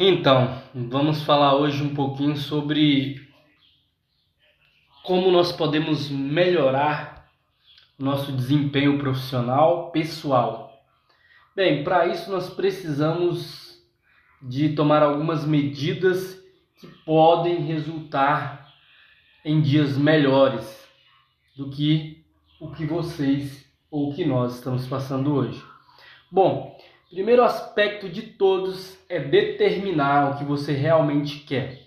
Então, vamos falar hoje um pouquinho sobre como nós podemos melhorar nosso desempenho profissional, pessoal. Bem, para isso nós precisamos de tomar algumas medidas que podem resultar em dias melhores do que o que vocês ou o que nós estamos passando hoje. Bom, primeiro aspecto de todos é determinar o que você realmente quer.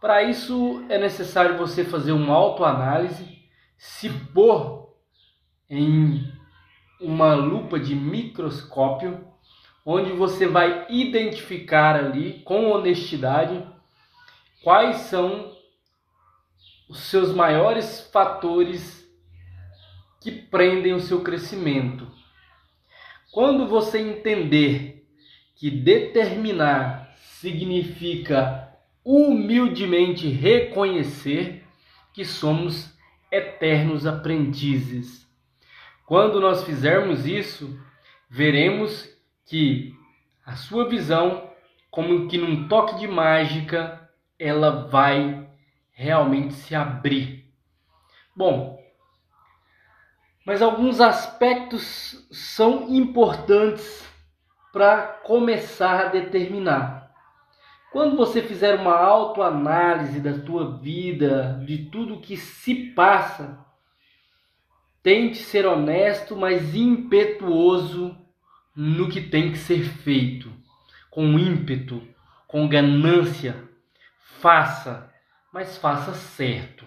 Para isso é necessário você fazer uma autoanálise, se pôr em uma lupa de microscópio, onde você vai identificar ali com honestidade quais são os seus maiores fatores que prendem o seu crescimento. Quando você entender que determinar significa humildemente reconhecer que somos eternos aprendizes. Quando nós fizermos isso, veremos que a sua visão, como que num toque de mágica, ela vai realmente se abrir. Bom, mas alguns aspectos são importantes para começar a determinar. Quando você fizer uma autoanálise da tua vida, de tudo que se passa, tente ser honesto, mas impetuoso no que tem que ser feito, com ímpeto, com ganância. Faça, mas faça certo.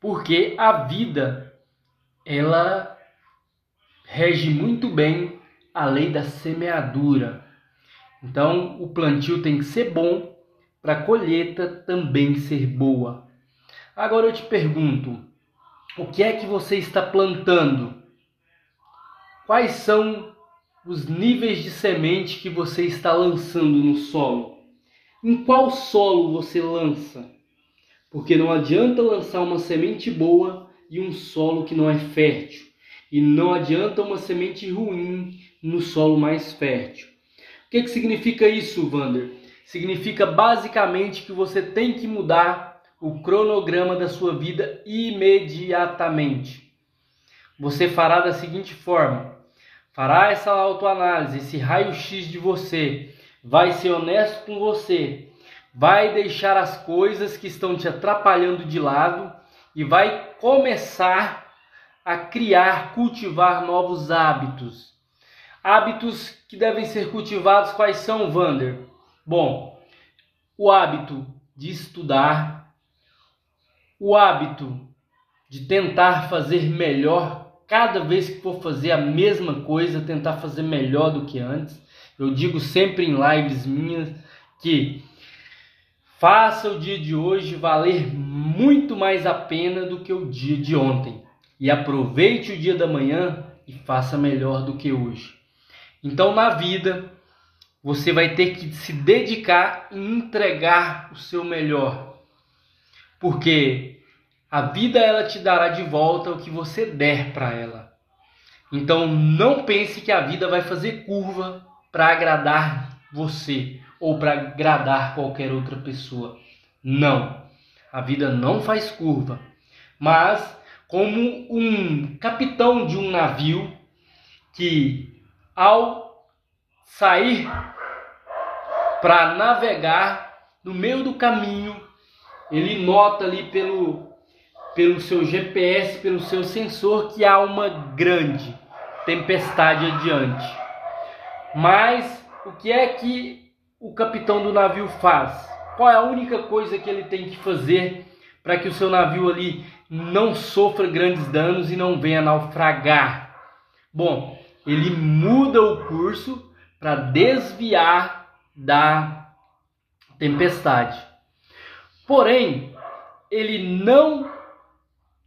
Porque a vida ela rege muito bem a lei da semeadura. Então, o plantio tem que ser bom para a colheita também ser boa. Agora eu te pergunto, o que é que você está plantando? Quais são os níveis de semente que você está lançando no solo? Em qual solo você lança? Porque não adianta lançar uma semente boa e um solo que não é fértil. E não adianta uma semente ruim no solo mais fértil. O que, que significa isso, Vander? Significa basicamente que você tem que mudar o cronograma da sua vida imediatamente. Você fará da seguinte forma: fará essa autoanálise, esse raio-x de você, vai ser honesto com você, vai deixar as coisas que estão te atrapalhando de lado e vai começar a criar, cultivar novos hábitos. Hábitos que devem ser cultivados quais são, Vander? Bom, o hábito de estudar, o hábito de tentar fazer melhor cada vez que for fazer a mesma coisa, tentar fazer melhor do que antes. Eu digo sempre em lives minhas que faça o dia de hoje valer muito mais a pena do que o dia de ontem. E aproveite o dia da manhã e faça melhor do que hoje. Então, na vida, você vai ter que se dedicar e entregar o seu melhor. Porque a vida ela te dará de volta o que você der para ela. Então, não pense que a vida vai fazer curva para agradar você ou para agradar qualquer outra pessoa. Não. A vida não faz curva, mas como um capitão de um navio que ao sair para navegar no meio do caminho, ele nota ali pelo pelo seu GPS, pelo seu sensor que há uma grande tempestade adiante. Mas o que é que o capitão do navio faz? Qual é a única coisa que ele tem que fazer para que o seu navio ali não sofra grandes danos e não venha naufragar? Bom, ele muda o curso para desviar da tempestade. Porém, ele não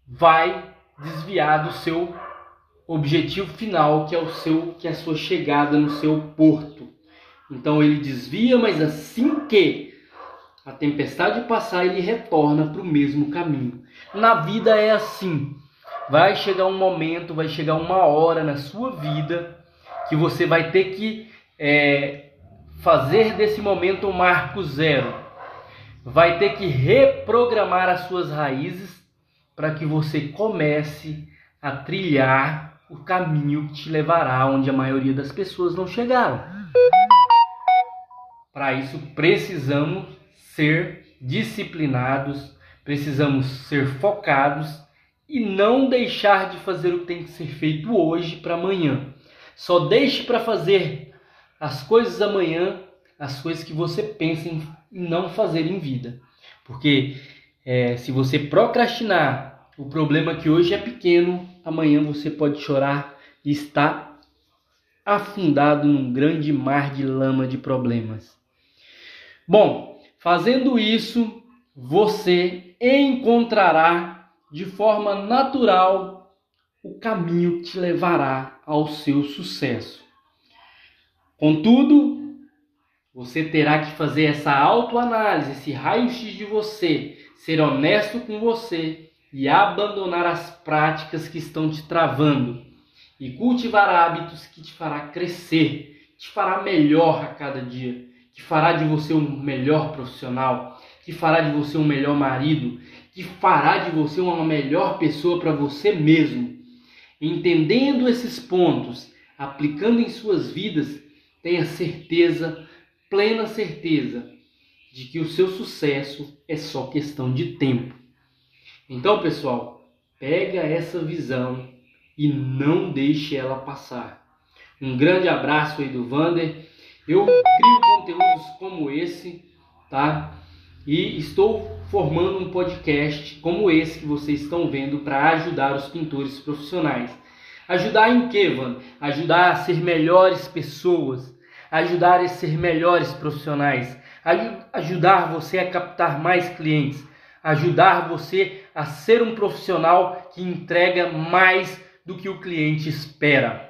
vai desviar do seu objetivo final, que é o seu que é a sua chegada no seu porto. Então ele desvia, mas assim que a tempestade passar, ele retorna para o mesmo caminho. Na vida é assim. Vai chegar um momento, vai chegar uma hora na sua vida que você vai ter que é, fazer desse momento um marco zero. Vai ter que reprogramar as suas raízes para que você comece a trilhar o caminho que te levará onde a maioria das pessoas não chegaram. Para isso precisamos ser disciplinados, precisamos ser focados e não deixar de fazer o que tem que ser feito hoje para amanhã. Só deixe para fazer as coisas amanhã, as coisas que você pensa em não fazer em vida. Porque é, se você procrastinar o problema que hoje é pequeno, amanhã você pode chorar e estar afundado num grande mar de lama de problemas. Bom, fazendo isso, você encontrará de forma natural o caminho que te levará ao seu sucesso. Contudo, você terá que fazer essa autoanálise, esse raio-x de você, ser honesto com você e abandonar as práticas que estão te travando e cultivar hábitos que te fará crescer, te fará melhor a cada dia, que fará de você um melhor profissional, que fará de você um melhor marido, que fará de você uma melhor pessoa para você mesmo. Entendendo esses pontos, aplicando em suas vidas, tenha certeza, plena certeza, de que o seu sucesso é só questão de tempo. Então, pessoal, pega essa visão e não deixe ela passar. Um grande abraço aí do Vander. Eu crio conteúdos como esse, tá? E estou formando um podcast como esse que vocês estão vendo para ajudar os pintores profissionais. Ajudar em quê, Van? Ajudar a ser melhores pessoas, ajudar a ser melhores profissionais, ajudar você a captar mais clientes, ajudar você a ser um profissional que entrega mais do que o cliente espera.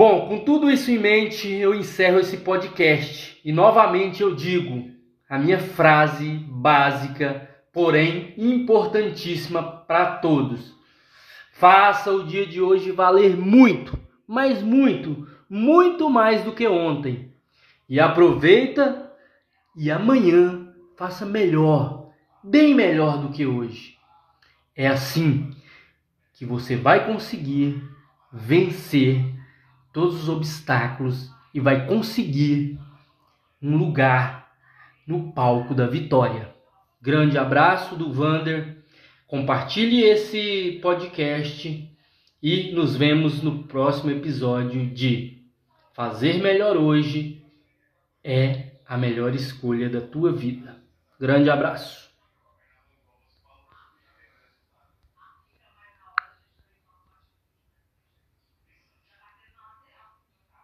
Bom, com tudo isso em mente, eu encerro esse podcast e novamente eu digo a minha frase básica, porém importantíssima para todos. Faça o dia de hoje valer muito, mas muito, muito mais do que ontem. E aproveita e amanhã faça melhor, bem melhor do que hoje. É assim que você vai conseguir vencer todos os obstáculos e vai conseguir um lugar no palco da vitória. Grande abraço do Vander. Compartilhe esse podcast e nos vemos no próximo episódio de Fazer Melhor Hoje é a melhor escolha da tua vida. Grande abraço.